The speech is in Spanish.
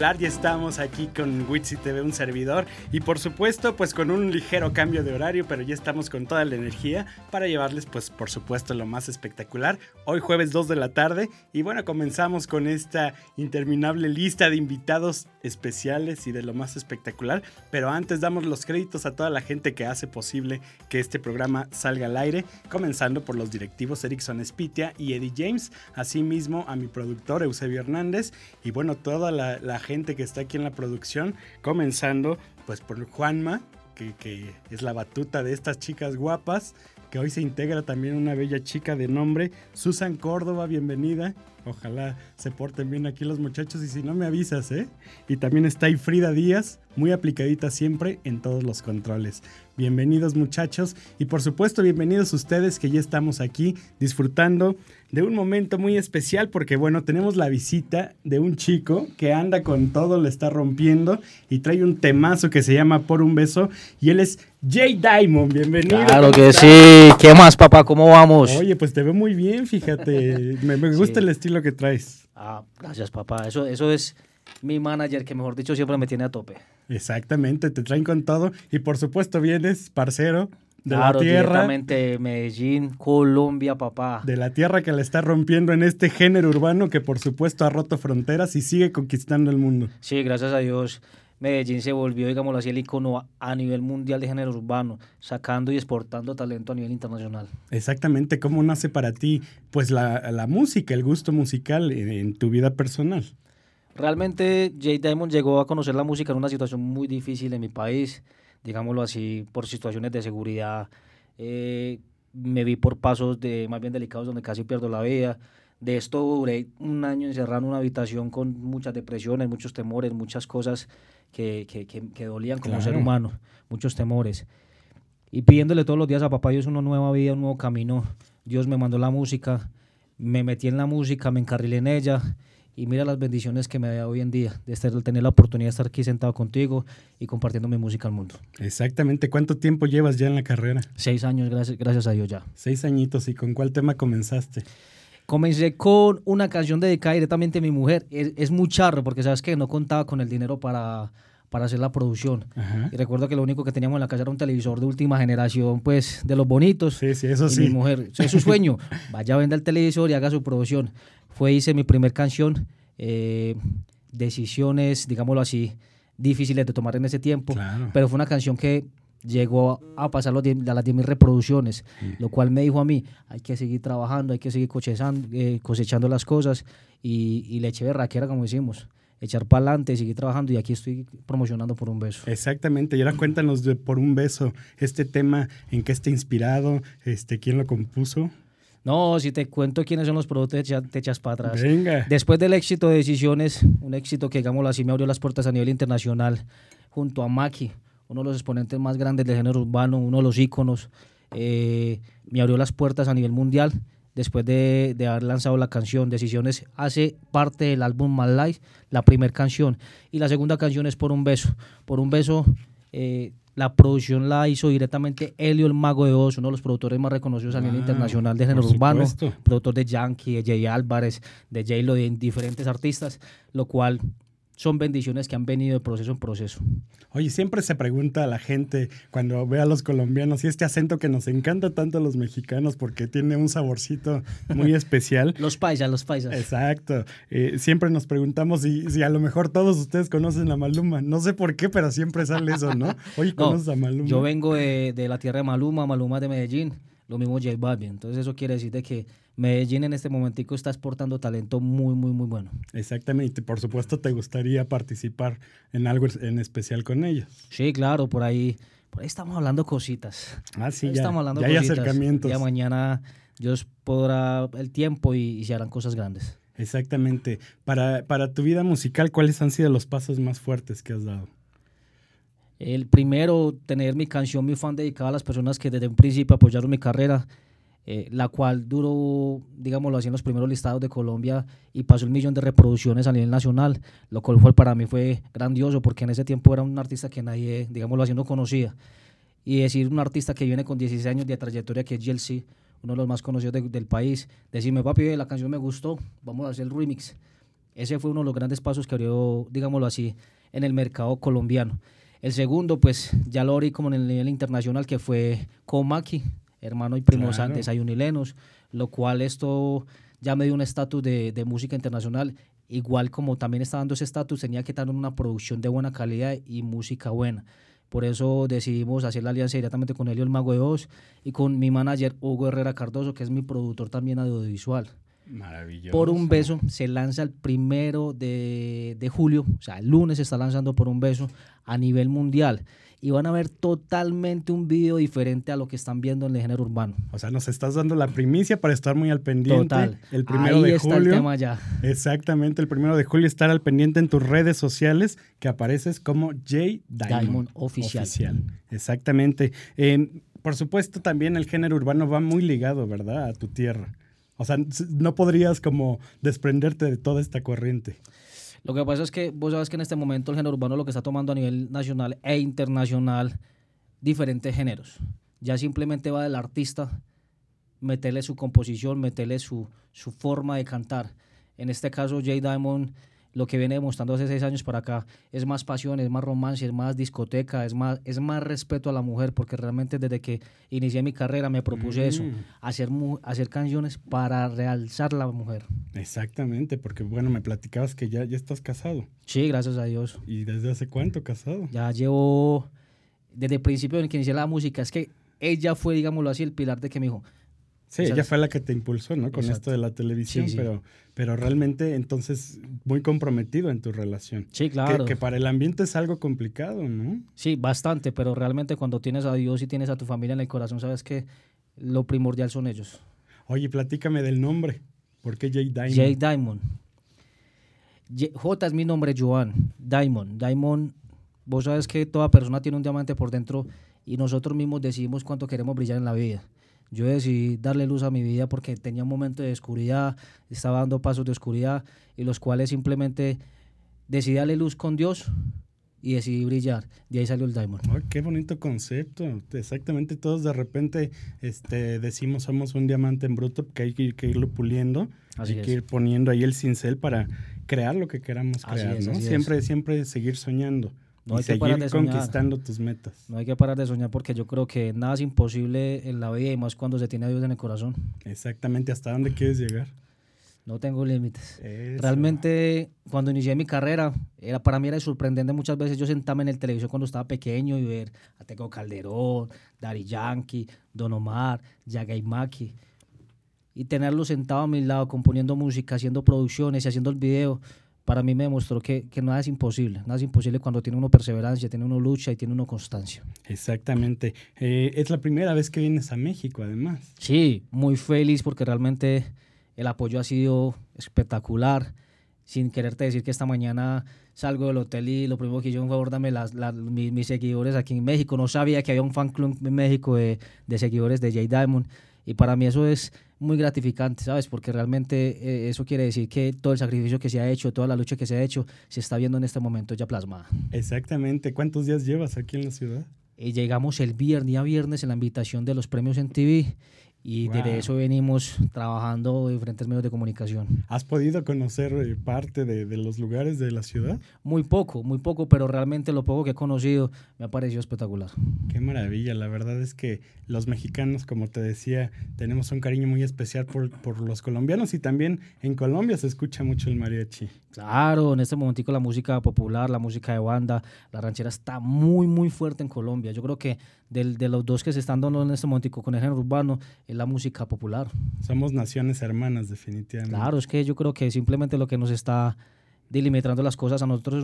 Ya estamos aquí con Witsi TV, un servidor, y por supuesto, pues con un ligero cambio de horario, pero ya estamos con toda la energía para llevarles, pues por supuesto, lo más espectacular. Hoy jueves 2 de la tarde, y bueno, comenzamos con esta interminable lista de invitados especiales y de lo más espectacular, pero antes damos los créditos a toda la gente que hace posible que este programa salga al aire, comenzando por los directivos Erickson Spitia y Eddie James, asimismo a mi productor Eusebio Hernández, y bueno, toda la, la gente que está aquí en la producción, comenzando pues por Juanma, que, que, es la batuta de estas chicas guapas, que hoy se integra también una bella chica de nombre Susan Córdoba, bienvenida. Ojalá se porten bien aquí los muchachos y si no me avisas, ¿eh? Y también está ahí Frida Díaz, muy aplicadita siempre en todos los controles. Bienvenidos muchachos y por supuesto bienvenidos ustedes que ya estamos aquí disfrutando de un momento muy especial porque bueno, tenemos la visita de un chico que anda con todo, le está rompiendo y trae un temazo que se llama Por un beso y él es Jay Diamond, bienvenido. Claro que sí, ¿qué más papá? ¿Cómo vamos? Oye, pues te veo muy bien, fíjate, me, me gusta sí. el estilo que traes. Ah, gracias papá, eso, eso es mi manager que mejor dicho siempre me tiene a tope. Exactamente, te traen con todo y por supuesto vienes, parcero, de claro, la tierra. directamente Medellín, Colombia, papá. De la tierra que la está rompiendo en este género urbano que por supuesto ha roto fronteras y sigue conquistando el mundo. Sí, gracias a Dios. Medellín se volvió, digámoslo así, el icono a nivel mundial de género urbano, sacando y exportando talento a nivel internacional. Exactamente, ¿cómo nace para ti pues la, la música, el gusto musical en, en tu vida personal? Realmente Jay Diamond llegó a conocer la música en una situación muy difícil en mi país, digámoslo así, por situaciones de seguridad. Eh, me vi por pasos de más bien delicados donde casi pierdo la vida. De esto duré un año encerrado en una habitación con muchas depresiones, muchos temores, muchas cosas que, que, que, que dolían como Claro. ser humano, muchos temores. Y pidiéndole todos los días a papá Dios una nueva vida, un nuevo camino. Dios me mandó la música, me metí en la música, me encarrilé en ella y mira las bendiciones que me da hoy en día de estar, tener la oportunidad de estar aquí sentado contigo y compartiendo mi música al mundo. Exactamente, ¿cuánto tiempo llevas ya en la carrera? Seis años, gracias, gracias a Dios ya. Seis añitos, ¿y con cuál tema comenzaste? Comencé con una canción dedicada directamente a mi mujer. Es, es muy charro porque sabes que no contaba con el dinero para, para hacer la producción. Ajá. Y recuerdo que lo único que teníamos en la casa era un televisor de última generación, pues de los bonitos. Sí, sí, eso y sí. mi mujer, es su sueño, vaya a vender el televisor y haga su producción. Fue, hice mi primer canción, eh, decisiones, digámoslo así, difíciles de tomar en ese tiempo, Claro. pero fue una canción que llegó a pasar los 10 a las 10.000 reproducciones, lo cual me dijo a mí, hay que seguir trabajando, hay que seguir cosechando, eh, cosechando las cosas y, y le eché berraquera, como decimos, echar para adelante, seguir trabajando y aquí estoy promocionando por un beso. Exactamente, y ahora cuéntanos de Por un beso, este tema, ¿en qué está inspirado? Este, ¿Quién lo compuso? No, si te cuento quiénes son los productos, te echas, para atrás. Venga. Después del éxito de Decisiones, un éxito que, digámoslo así, me abrió las puertas a nivel internacional, junto a Maki, uno de los exponentes más grandes del género urbano, uno de los íconos, eh, me abrió las puertas a nivel mundial. Después de, de haber lanzado la canción, Decisiones hace parte del álbum My Life, la primera canción. Y la segunda canción es Por un beso. Por un beso, eh, la producción la hizo directamente Helio el Mago de Oz, uno de los productores más reconocidos a nivel Wow, internacional de género urbano productor de Yankee, de Jay Álvarez, de J-Lo, de diferentes artistas, lo cual son bendiciones que han venido de proceso en proceso. Oye, siempre se pregunta a la gente cuando ve a los colombianos y este acento que nos encanta tanto a los mexicanos porque tiene un saborcito muy especial. Los paisas, los paisas. Exacto. Eh, siempre nos preguntamos si, si a lo mejor todos ustedes conocen a Maluma. No sé por qué, pero siempre sale eso, ¿no? Oye, No, conoces a Maluma. yo vengo de, de la tierra de Maluma, Maluma de Medellín, lo mismo J Balvin. Entonces eso quiere decir de que Medellín en este momentico está exportando talento muy, muy, muy bueno. Exactamente. Por supuesto, te gustaría participar en algo en especial con ellos. Sí, claro, por ahí, por ahí estamos hablando cositas. Ah, sí, ya. estamos hablando ya hay cositas. acercamientos. Ya mañana Dios podrá el tiempo y, y se harán cosas grandes. Exactamente. Para, para tu vida musical, ¿cuáles han sido los pasos más fuertes que has dado? El primero, tener mi canción, mi fan dedicada a las personas que desde un principio apoyaron mi carrera, eh, la cual duró, digámoslo así, en los primeros listados de Colombia y pasó el millón de reproducciones a nivel nacional, lo cual fue, para mí fue grandioso porque en ese tiempo era un artista que nadie, digámoslo así, no conocía. Y decir un artista que viene con 16 años de trayectoria, que es GLC, uno de los más conocidos de- del país, decirme, papi, la canción me gustó, vamos a hacer el remix. Ese fue uno de los grandes pasos que abrió, digámoslo así, en el mercado colombiano. El segundo, pues ya lo abrí como en el nivel internacional, que fue Comaki, hermano y primo Claro. de Sayunilenos, lo cual esto ya me dio un estatus de, de música internacional. Igual como también está dando ese estatus, tenía que estar en una producción de buena calidad y música buena. Por eso decidimos hacer la alianza directamente con Helio el Mago de Oz y con mi manager Hugo Herrera Cardoso, que es mi productor también audiovisual. Maravilloso. Por un beso se lanza el primero de, de julio, o sea, el lunes se está lanzando por un beso a nivel mundial. Y van a ver totalmente un video diferente a lo que están viendo en el género urbano. O sea, nos estás dando la primicia para estar muy al pendiente. Total. El primero Ahí de está julio. el tema ya. Exactamente, el primero de julio estar al pendiente en tus redes sociales que apareces como J Diamond, Diamond Oficial. Exactamente. Eh, por supuesto, también el género urbano va muy ligado, ¿verdad? A tu tierra. O sea, no podrías como desprenderte de toda esta corriente. Lo que pasa es que vos sabes que en este momento el género urbano lo que está tomando a nivel nacional e internacional diferentes géneros. Ya simplemente va del artista meterle su composición, meterle su, su forma de cantar. En este caso, Jay Diamond lo que viene demostrando hace seis años para acá es más pasión, es más romance, es más discoteca, es más, es más respeto a la mujer, porque realmente desde que inicié mi carrera me propuse eso, Mm. hacer, hacer canciones para realzar la mujer. Exactamente, porque bueno, me platicabas que ya, ya estás casado. Sí, gracias a Dios. ¿Y desde hace cuánto casado? Ya llevo, desde el principio en que inicié la música, es que ella fue, digámoslo así, el pilar de que me dijo, Sí, ella fue la que te impulsó, ¿no? Con Exacto. esto de la televisión, Sí, sí. Pero, pero realmente entonces muy comprometido en tu relación. sí, Que- claro. Que, para el ambiente es algo complicado, ¿no? Sí, bastante, pero realmente cuando tienes a Dios y tienes a tu familia en el corazón, sabes que lo primordial son ellos. Oye, platícame del nombre. ¿Por qué J Diamond? J Diamond. J es mi nombre, Joan. Diamond. Diamond, vos sabes que toda persona tiene un diamante por dentro y nosotros mismos decidimos cuánto queremos brillar en la vida. Yo decidí darle luz a mi vida porque tenía un momento de oscuridad, estaba dando pasos de oscuridad y los cuales simplemente decidí darle luz con Dios y decidí brillar. De ahí salió el Diamond. Ay, qué bonito concepto. Exactamente, todos de repente este, decimos somos un diamante en bruto que hay que, ir- que irlo puliendo, Así hay es. que ir poniendo ahí el cincel para crear lo que queramos Así crear, es, ¿no? así es. Siempre, siempre seguir soñando No y hay que parar seguir de soñar. conquistando tus metas. No hay que parar de soñar porque yo creo que nada es imposible en la vida y más cuando se tiene a Dios en el corazón. Exactamente, ¿hasta dónde quieres llegar? No tengo límites. Eso. Realmente, cuando inicié mi carrera, era, para mí era sorprendente muchas veces yo sentarme en el televisor cuando estaba pequeño y ver a Tego Calderón, Daddy Yankee, Don Omar, Yagay Maki, y tenerlo sentado a mi lado componiendo música, haciendo producciones y haciendo el video, para mí me demostró que, que nada es imposible. Nada es imposible cuando tiene uno perseverancia, tiene uno lucha y tiene uno constancia. Exactamente. Eh, es la primera vez que vienes a México, además. Sí, muy feliz porque realmente el apoyo ha sido espectacular. Sin quererte decir que esta mañana salgo del hotel y lo primero que yo, por favor, dame las, las- mis, mis seguidores aquí en México. No sabía que había un fan club en México de, de seguidores de J Diamond. Y para mí eso es muy gratificante, ¿sabes? Porque realmente eh, eso quiere decir que todo el sacrificio que se ha hecho, toda la lucha que se ha hecho, se está viendo en este momento ya plasmada. Exactamente. ¿Cuántos días llevas aquí en la ciudad? Y llegamos el viernes, día viernes en la invitación de los premios en TV y Wow. desde eso venimos trabajando en diferentes medios de comunicación. ¿Has podido conocer eh, parte de, de los lugares de la ciudad? Muy poco, muy poco, pero realmente lo poco que he conocido me ha parecido espectacular. Qué maravilla, la verdad es que los mexicanos, como te decía, tenemos un cariño muy especial por, por los colombianos y también en Colombia se escucha mucho el mariachi. Claro, en este momentico la música popular, la música de banda, la ranchera está muy, muy fuerte en Colombia. Yo creo que del- de los dos que se están dando en este momentico con el género urbano es la música popular. Somos naciones hermanas, definitivamente. Claro, es que yo creo que simplemente lo que nos está delimitando las cosas a nosotros es